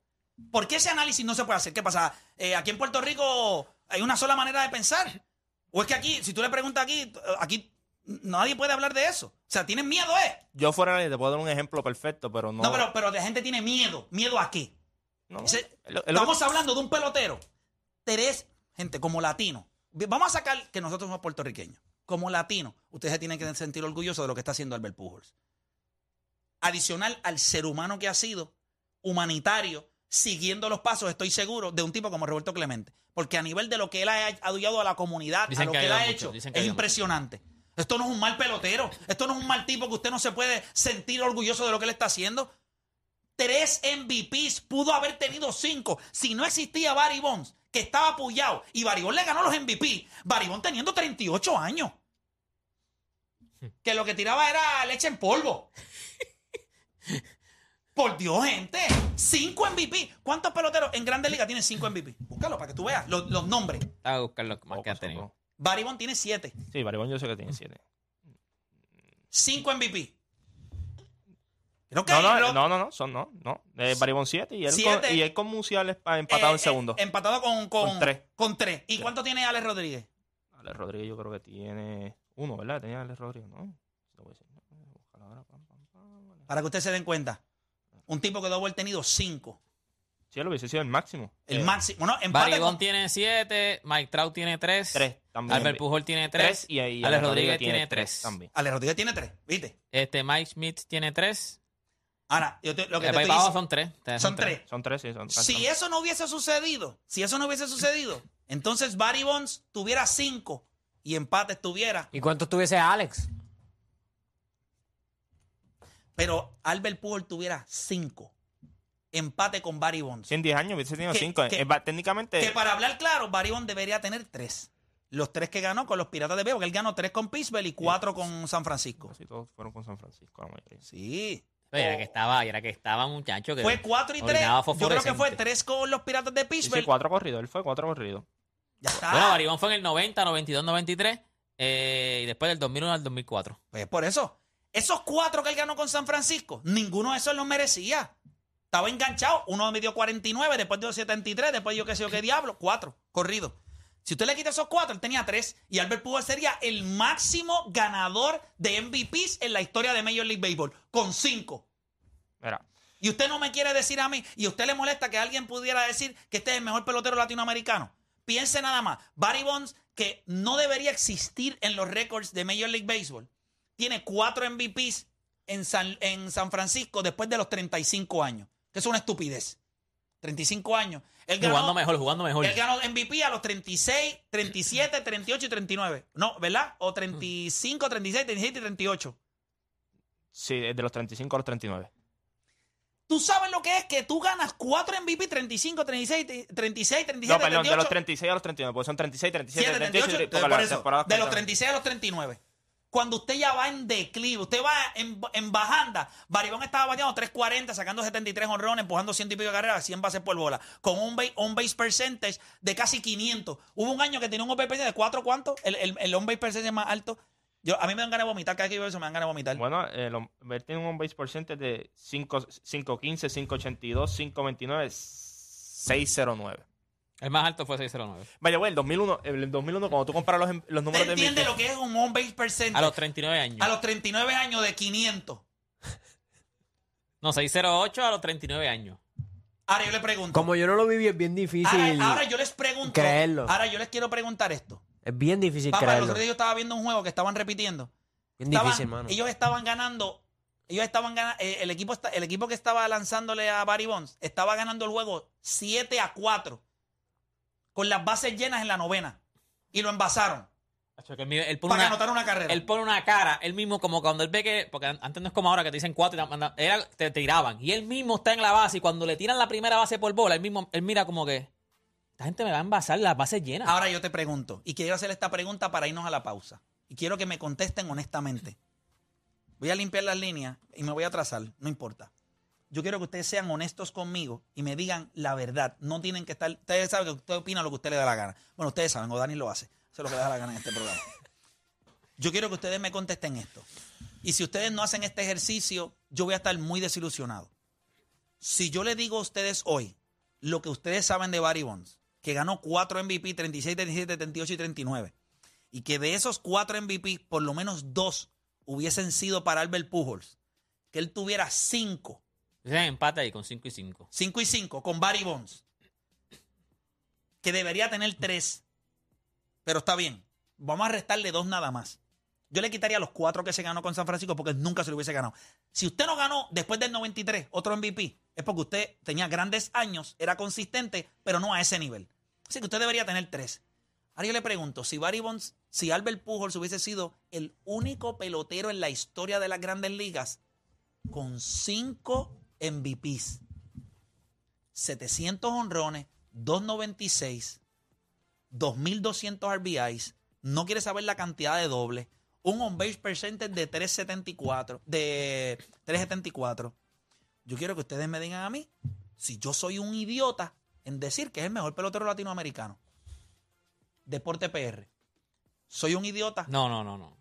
¿Por qué ese análisis no se puede hacer? ¿Qué pasa? Eh, aquí en Puerto Rico hay una sola manera de pensar. O es que aquí, si tú le preguntas aquí, aquí nadie puede hablar de eso. O sea, tienen miedo, ¿eh? Yo fuera nadie te puedo dar un ejemplo perfecto, pero no... No, pero, pero la gente tiene miedo. ¿Miedo a qué? no. Estamos hablando de un pelotero. Tres, gente, como latino. Vamos a sacar que nosotros somos puertorriqueños. Como latino, ustedes se tienen que sentir orgullosos de lo que está haciendo Albert Pujols. Adicional al ser humano que ha sido, humanitario, siguiendo los pasos, estoy seguro, de un tipo como Roberto Clemente. Porque a nivel de lo que él ha ayudado a la comunidad, Dicen a lo que que, él ha hecho, es impresionante. Esto no es un mal pelotero. Esto no es un mal tipo que usted no se puede sentir orgulloso de lo que él está haciendo. Tres MVPs, pudo haber tenido cinco. Si no existía Barry Bonds, que estaba apoyado, y Barry Bonds le ganó los MVP, Barry Bonds teniendo 38 años. Que lo que tiraba era leche en polvo. Por Dios, gente. Cinco MVP. ¿Cuántos peloteros en Grandes Ligas tienen cinco MVP? Búscalo para que tú veas los, los nombres. Estaba a buscar los más Poco, que ha tenido. Bonds tiene siete. Sí, Baribón yo sé que tiene 7. Cinco MVP. Creo que No, no, lo- no, no, no, son no, no. Eh, Baribón 7 y él Siete. con, y él con Musial pa- empatado eh, en segundo. eh, empatado con, con, Con tres. con tres. ¿Y cuánto tiene Alex Rodríguez? Alex Rodríguez yo creo que tiene uno, ¿verdad? Tenía Alex Rodríguez, ¿no? No. Para que ustedes se den cuenta. Un tipo que debe haber tenido cinco. Si él hubiese sido el máximo. El Eh, máximo. Empate Barry con- Bonds tiene 7, Mike Trout tiene 3, Tres también. Albert Pujol tiene 3, Tres y ahí Alex Rodríguez tiene tres 3. también. Alex Rodríguez tiene tres. ¿Viste? Este, Mike Smith tiene 3. Ahora, yo te- lo que te estoy diciendo- son 3. son tres. Son tres, sí, son Si eso no hubiese sucedido, si eso no hubiese sucedido, entonces Barry Bonds tuviera cinco y empate estuviera. ¿Y cuánto tuviese Alex? Pero Albert Pujol tuviera cinco. Empate con Barry Bonds. En 10 años hubiese tenido Que- 5. que- técnicamente, Que para hablar claro, Barry Bonds debería tener tres. Los tres que ganó con los Piratas de Bebo, que él ganó tres con Pittsburgh y cuatro con San Francisco. casi todos fueron con San Francisco, la mayoría. Sí. Oye, era que estaba, era que estaba muchacho. Que Fue cuatro y tres. orinaba Yo creo que fue fosforescente. tres con los Piratas de Pittsburgh. sí, cuatro corridos. Él fue cuatro corridos. Ya está. Bueno, Barry Bonds fue en el 90, 92, 93 eh, y después del 2001 al 2004. Pues por eso, esos cuatro que él ganó con San Francisco, ninguno de esos los merecía. Estaba enganchado. Uno me dio 49, después dio 73, después yo qué sé yo qué diablo. Cuatro, corrido. Si usted le quita esos cuatro, él tenía tres. Y Albert Pujols sería el máximo ganador de MVPs en la historia de Major League Baseball, con cinco. Mira, Y usted no me quiere decir a mí, y usted le molesta que alguien pudiera decir que este es el mejor pelotero latinoamericano. Piense nada más. Barry Bonds, que no debería existir en los récords de Major League Baseball, tiene cuatro MVPs en San, en San Francisco después de los 35 años. Que es una estupidez. 35 años. Él ganó, Jugando mejor, jugando mejor. él ganó MVP a los 36, 37, 38 y 39. No, ¿verdad? O 35, 36, 37 y 38. sí, de los 35 a los 39. ¿Tú sabes lo que es que tú ganas 4 MVP, 35, 36, 36, 37, No, perdón, 38? de los 36 a los 39, porque son 36, 37, 7, 38, 38, porque por eso, de los cuentan. 36 a los 39. Cuando usted ya va en declive, usted va en, en bajanda. Baribón estaba bateando 340, sacando 73 honrones, empujando 100 y pico de carreras, 100 bases por bola, con un base, on base percentage de casi 500. Hubo un año que tenía un OPS de 4, ¿cuánto? El, el, el on base percentage más alto. Yo, a mí me dan ganas de vomitar, cada vez que veo eso me dan ganas de vomitar. Bueno, hom- él tiene un base percentage de 5 5.15, 5.82, 5.29, 6.09. El más alto fue 609. Vaya, güey, el 2001, el 2001 cuando tú comparas los, em- los ¿Usted números de entiende MVP, lo que es un on base percentage? A los 39 años. A los 39 años de 500. No, 608 a los 39 años. Ahora yo le pregunto. Como yo no lo viví, es bien difícil. ahora, ahora yo les pregunto. creerlo. Ahora yo les quiero preguntar esto. Es bien difícil Papá, los creerlo. otros días yo estaba viendo un juego que estaban repitiendo. Bien Estaban- difícil, hermano. Ellos estaban ganando. Ellos estaban ganando. el, equipo, el equipo que estaba lanzándole a Barry Bonds estaba ganando el juego 7 a 4. Con las bases llenas en la novena. Y lo envasaron. Acho, que él, pone Para una, anotar una carrera. él pone una cara, él mismo como cuando él ve que, porque an- antes no es como ahora que te dicen cuatro y te, era, te tiraban. Y él mismo está en la base y cuando le tiran la primera base por bola, él mismo, él mira como que, esta gente me va a envasar las bases llenas. Ahora yo te pregunto. Y quiero hacer esta pregunta para irnos a la pausa. Y quiero que me contesten honestamente. Voy a limpiar las líneas y me voy a atrasar. No importa. Yo quiero que ustedes sean honestos conmigo y me digan la verdad. No tienen que estar. Ustedes saben que usted opina lo que usted le da la gana. Bueno, ustedes saben, o Dani lo hace. Eso es lo que le da la gana en este programa. Yo quiero que ustedes me contesten esto. Y si ustedes no hacen este ejercicio, yo voy a estar muy desilusionado. Si yo le digo a ustedes hoy lo que ustedes saben de Barry Bonds, que ganó 4 MVP, 36, 37, 38 y 39, y que de esos 4 MVP, por lo menos 2 hubiesen sido para Albert Pujols, que él tuviera 5 Dicen empate ahí con 5 y 5. 5 y 5 con Barry Bonds. Que debería tener 3. Pero está bien. Vamos a restarle 2 nada más. Yo le quitaría los 4 que se ganó con San Francisco porque nunca se lo hubiese ganado. Si usted no ganó después del 93 otro MVP, es porque usted tenía grandes años, era consistente, pero no a ese nivel. Así que usted debería tener 3. Ahora yo le pregunto, si Barry Bonds, si Albert Pujols hubiese sido el único pelotero en la historia de las grandes ligas con 5 MVPs, 700 honrones, 296, 2200 RBIs, no quiere saber la cantidad de dobles, un on base percentage de 374, de 374. Yo quiero que ustedes me digan a mí si yo soy un idiota en decir que es el mejor pelotero latinoamericano. Deporte PR. Soy un idiota. No, no, no, no.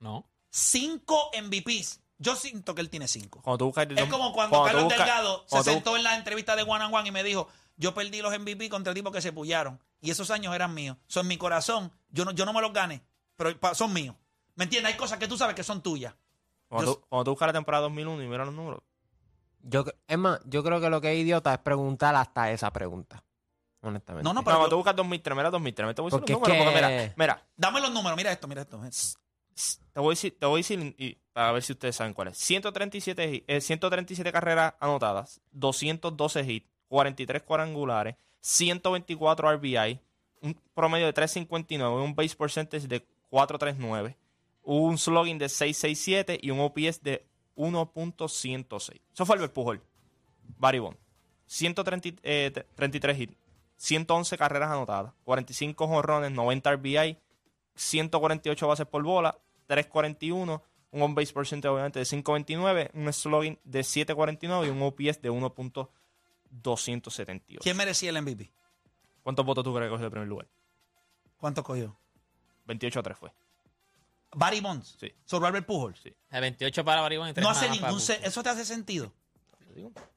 No. Cinco MVPs. Yo siento que él tiene cinco. cuando tú buscas... Es como cuando, Carlos buscas- Delgado se sentó en la entrevista de One on One y me dijo, yo perdí los MVP contra tipos que se pullaron. Y esos años eran míos. Son mi corazón. Yo no, yo no me los gané, pero son míos. ¿Me entiendes? Hay cosas que tú sabes que son tuyas. Cuando, Yo- tú, cuando tú buscas la temporada 2001 y miras los números, Yo, es más, yo creo que lo que es idiota es preguntar hasta esa pregunta. Honestamente. No, no, No, pero cuando yo- tú buscas 2003, mira 2003, te voy a decir Porque los números, porque que- mira, mira, dame los números. Mira esto, mira esto. Te voy a decir, te voy a decir y, ver si ustedes saben cuál es. 137, hit- eh, 137 carreras anotadas, 212 hits, 43 cuadrangulares, 124 RBI, un promedio de 359, un base percentage de 439, un slugging de 667 y un OPS de 1.106. Eso fue Albert Pujol. Barry Bond. 133 hits, 111 carreras anotadas, 45 jonrones, 90 RBI, 148 bases por bola, 341, un on base percentage obviamente de 529, un slugging de 749 y un OPS de 1.278. ¿Quién merecía el MVP? ¿Cuántos votos tú crees que cogió el primer lugar? ¿Cuánto cogió? 28 a 3 fue. Barry Bonds. Sí. Sobre Albert Pujols. Sí. El 28 para Baribón y 3 No hace ningún... se- ¿Eso te hace sentido?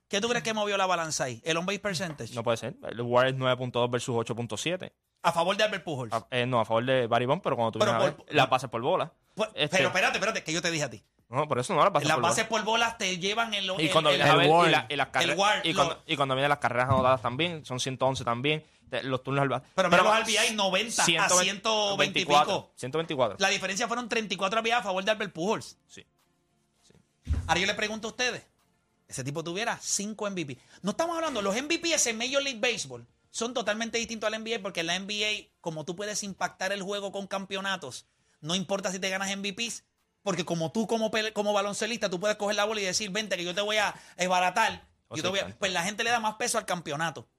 ¿Qué tú crees que movió la balanza ahí? ¿El on-base percentage? No puede ser. El WAR es 9.2 versus 8.7. A favor de Albert Pujols. A- eh, no, a favor de Barry Bonds, pero cuando tú Pero vienes a por- ver, las bases por bola. Pues, este- Pero espérate, espérate, que yo te dije a ti. No, por eso no, las bases Las por bases bola. por bolas te llevan el... Y el- cuando el- vienes a el ver, WAR. y, la- y las carreras, WAR, y, lo- cuando, y cuando vienen las carreras anotadas también, son 111 también, te- los turnos al bate. Pero mira los RBI 90 a 120 y pico. 124. La diferencia fueron 34 RBI a favor de Albert Pujols. Sí. Ahora yo le pregunto a ustedes, ese tipo tuviera 5 MVP. No estamos hablando, los MVPs en Major League Baseball son totalmente distintos al NBA porque en la NBA, como tú puedes impactar el juego con campeonatos, no importa si te ganas MVPs, porque como tú como, como baloncelista, tú puedes coger la bola y decir, vente que yo te voy a esbaratar. O Yo te voy a- pues la gente le da más peso al campeonato.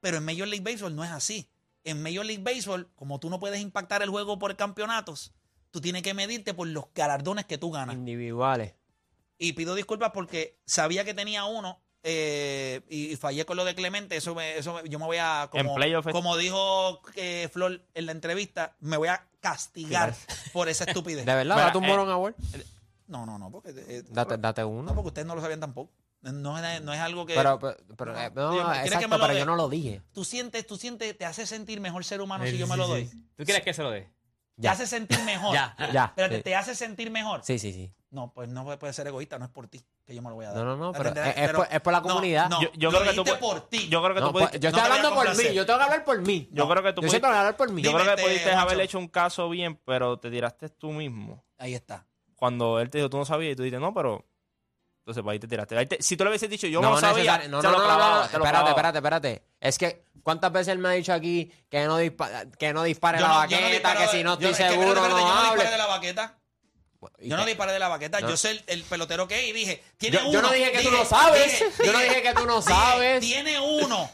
Pero en Major League Baseball no es así. En Major League Baseball, como tú no puedes impactar el juego por campeonatos, tú tienes que medirte por los galardones que tú ganas. Individuales. Y pido disculpas porque sabía que tenía uno eh, y, y fallé con lo de Clemente. Eso, me- eso me- yo me voy a. Como, como dijo eh, Flor en la entrevista, me voy a castigar por esa estupidez. ¿De verdad? Mira, ¿Date un eh, Moron Award? No, no, no, porque, eh, Date, date no, uno. porque ustedes no lo sabían tampoco. No es, no es algo que. Pero, pero, pero, eh, no, Digo, ¿quieres que exacto, lo pero yo no lo dije. tú sientes, tú sientes, te hace sentir mejor ser humano si yo me sí, lo sí. doy. ¿Tú quieres que se lo dé? Te Ya. hace sentir mejor. Ya. Ya. Espérate, sí. te hace sentir mejor. Sí, sí, sí. No, pues no puede ser egoísta, no es por ti que yo me lo voy a dar. No, no, no, ¿Me pero es- es por- es por la no, comunidad. No, Yo- yo lo creo que tú puedes- por ti. Yo creo que No, tú pues, pudiste, yo no estoy hablando por mí. Yo tengo que hablar por mí. yo creo que tú Yo pudiste, voy a hablar por mí. yo creo que pudiste haber hecho un caso bien, pero te tiraste tú mismo. Ahí está. Cuando él te dijo, tú no sabías, y tú dijiste, no, pero... Entonces, pues ahí te tiraste. Ahí te- si tú le hubieses dicho, yo no, sabía, no, te no, lo no, clavaba, no, no, te lo espérate, clavaba. espérate, espérate. Es que, ¿cuántas veces él me ha dicho aquí que no, dispa- que no dispare Yo la no- yo baqueta, no que si no yo- estoy es que, seguro espérate, espérate, no Yo no hable? disparé de la baqueta. ¿Y Yo no disparé de la baqueta. No. Yo sé el, el pelotero que es y dije, tiene Yo- uno. yo no dije que tú no sabes. dije, Yo no dije que tú no dije, sabes. Tiene uno.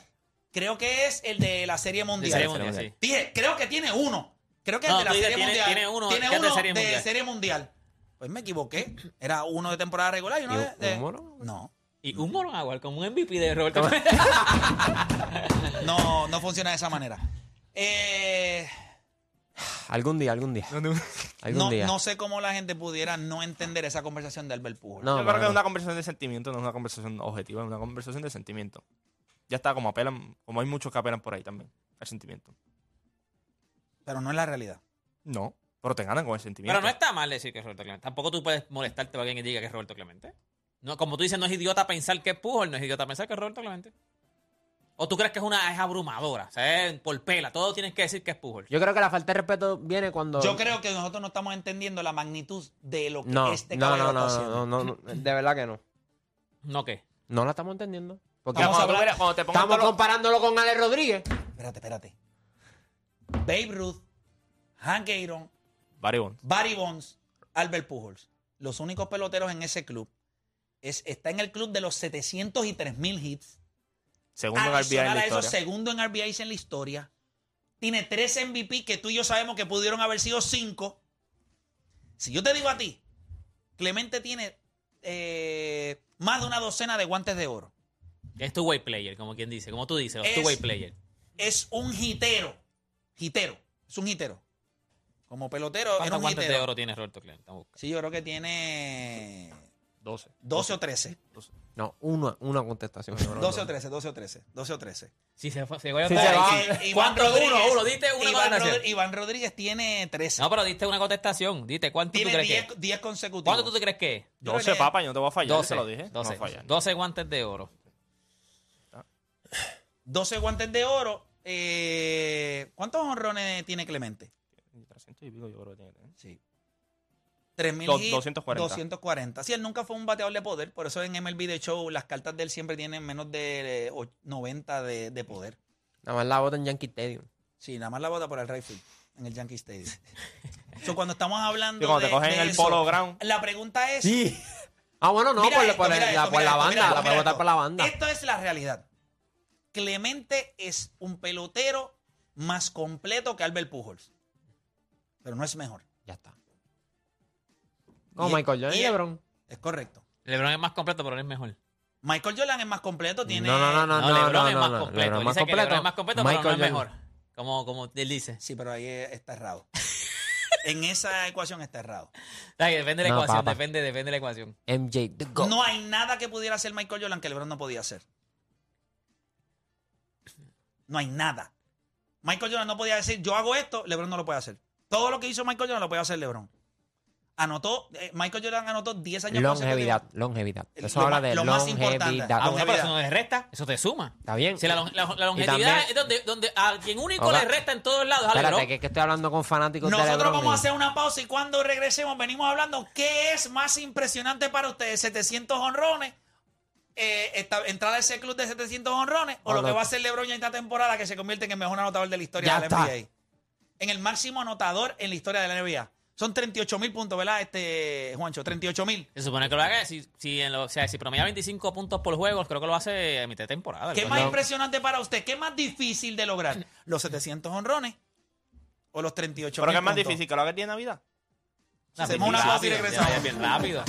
Creo que es el de la Serie Mundial. Serie Mundial, sí. Dije, creo que tiene uno. Creo que No, el de la Serie tiene- Mundial. tiene uno Tiene que es de uno Serie de Mundial. Serie Mundial. Pues me equivoqué. Era uno de temporada regular y uno ¿Y de. mono? No. Y un mono agua, como un MVP de Roberto. No, no funciona de esa manera. Eh, Algún día, algún día. Algún no, día. no sé cómo la gente pudiera no entender esa conversación de Albert Pujol. No, Yo creo que es una conversación de sentimiento, no es una conversación objetiva, es una conversación de sentimiento. Ya está, como apelan, como hay muchos que apelan por ahí también, al sentimiento. Pero no es la realidad. No, pero te ganan con el sentimiento. Pero no está mal decir que es Roberto Clemente. Tampoco tú puedes molestarte para alguien que diga que es Roberto Clemente. No, como tú dices, no es idiota pensar que es Pujol, no es idiota pensar que es Roberto Clemente. O tú crees que es una es abrumadora, o sea, es por pela, todo tienes que decir que es Pujol. Yo creo que la falta de respeto viene cuando. Yo creo que nosotros no estamos entendiendo la magnitud de lo que No, este no, caballero no, no, está haciendo. no, no, no, de verdad que no. ¿No qué? No la estamos entendiendo. Porque Vamos a cuando, hablar- cuando te estamos comparándolo con Ale Rodríguez. Espérate, espérate. Babe Ruth, Hank Aaron, Barry Bonds. Barry Bonds, Albert Pujols. Los únicos peloteros en ese club. Es, está en el club de los 703 mil hits. Segundo en RBI en la a eso, historia. segundo en RBIs en la historia. Tiene tres MVP que tú y yo sabemos que pudieron haber sido cinco. Si yo te digo a ti, Clemente tiene eh, más de una docena de guantes de oro. Es tu way player, como quien dice, como tú dices, Es- two way player. Es un hitero. Hitero. Es un hitero. Como pelotero, ¿Cuántos guantes hitero. de oro tiene Roberto Clemente? Sí, yo creo que tiene 12. 12 o 13. No, una, una contestación. 12 o 13, 12 o 13. 12 o 13. Si se fue, se fue se va. Iván ¿Cuánto? Rodríguez- Uno, uno, diste una Iván, contestación. Rodri- Iván Rodríguez tiene 13. No, pero diste una contestación. Dite, ¿cuánto tú tiene crees que 10, es? 10 consecutivos. ¿Cuánto tú te crees que es? Yo creo 12, que- papá, yo no te voy a fallar, 12. te lo dije. 12, No fallar. 12 guantes de oro. 12 guantes de oro. Eh, ¿Cuántos honrones tiene Clemente? 300 y pico yo creo que tiene. ¿eh? Sí. 3.000 Do- hits, 240. 240. Sí, él nunca fue un bateador de poder. Por eso en MLB The Show las cartas de él siempre tienen menos de eh, och- 90 de, de poder. Nada más la bota en Yankee Stadium. Sí, nada más la bota por el right field en el Yankee Stadium. so, cuando estamos hablando Sí, cuando de, te cogen de en el eso, Polo Ground. la pregunta es... Sí. Ah, bueno, no, Mira por, esto, por el- mira la, esto, por mira la esto, banda. mira esto, la puede mira votar esto. por la banda. Esto es la realidad. Clemente es un pelotero más completo que Albert Pujols. Pero no es mejor. Ya está. Como Y- Michael Jordan y y- LeBron. Es correcto. LeBron es más completo, pero no es mejor. Michael Jordan es más completo, tiene... No, no, no, no, No, no, LeBron no, es no, más no. completo. LeBron Dice más que completo. LeBron es más completo, pero no Michael es mejor. Como, como él dice. Sí, pero ahí está errado. en esa ecuación está errado. Depende de la No, ecuación, depende, depende de la ecuación. MJ, the. No hay nada que pudiera hacer Michael Jordan que LeBron no podía hacer. No hay nada. Michael Jordan no podía decir, yo hago esto, LeBron no lo puede hacer. Todo lo que hizo Michael Jordan lo puede hacer LeBron. Anotó, eh, Michael Jordan anotó 10 años Longevidad, consecutivos. longevidad. Lo Eso ma- habla de lo más importante. longevidad. Ah, bueno, pero eso no le resta, eso te suma. Está bien. Si la, lon- la- la longevidad también- es donde, donde a quien único le resta en todos lados a Espérate, LeBron. que, es que estoy hablando con fanáticos de Nosotros LeBron. vamos a y- hacer una pausa y cuando regresemos venimos hablando qué es más impresionante para ustedes, 700 honrones, eh, esta- entrar a ese club de 700 honrones o O lo que va a hacer LeBron en esta temporada que se convierte en el mejor anotador de la historia Ya de la está. NBA. En el máximo anotador en la historia de la NBA. Son 38 mil puntos, ¿verdad, este Juancho? 38 mil. Se supone que lo haga, si, si, en lo- o sea, si promedia 25 puntos por juego, creo que lo hace a mitad de temporada. ¿Qué más impresionante para usted? ¿Qué más difícil de lograr? ¿Los 700 honrones o los 38 Pero mil que es más puntos? difícil que lo haga el día de Navidad. Hacemos una pausa y regresamos. Bien rápido.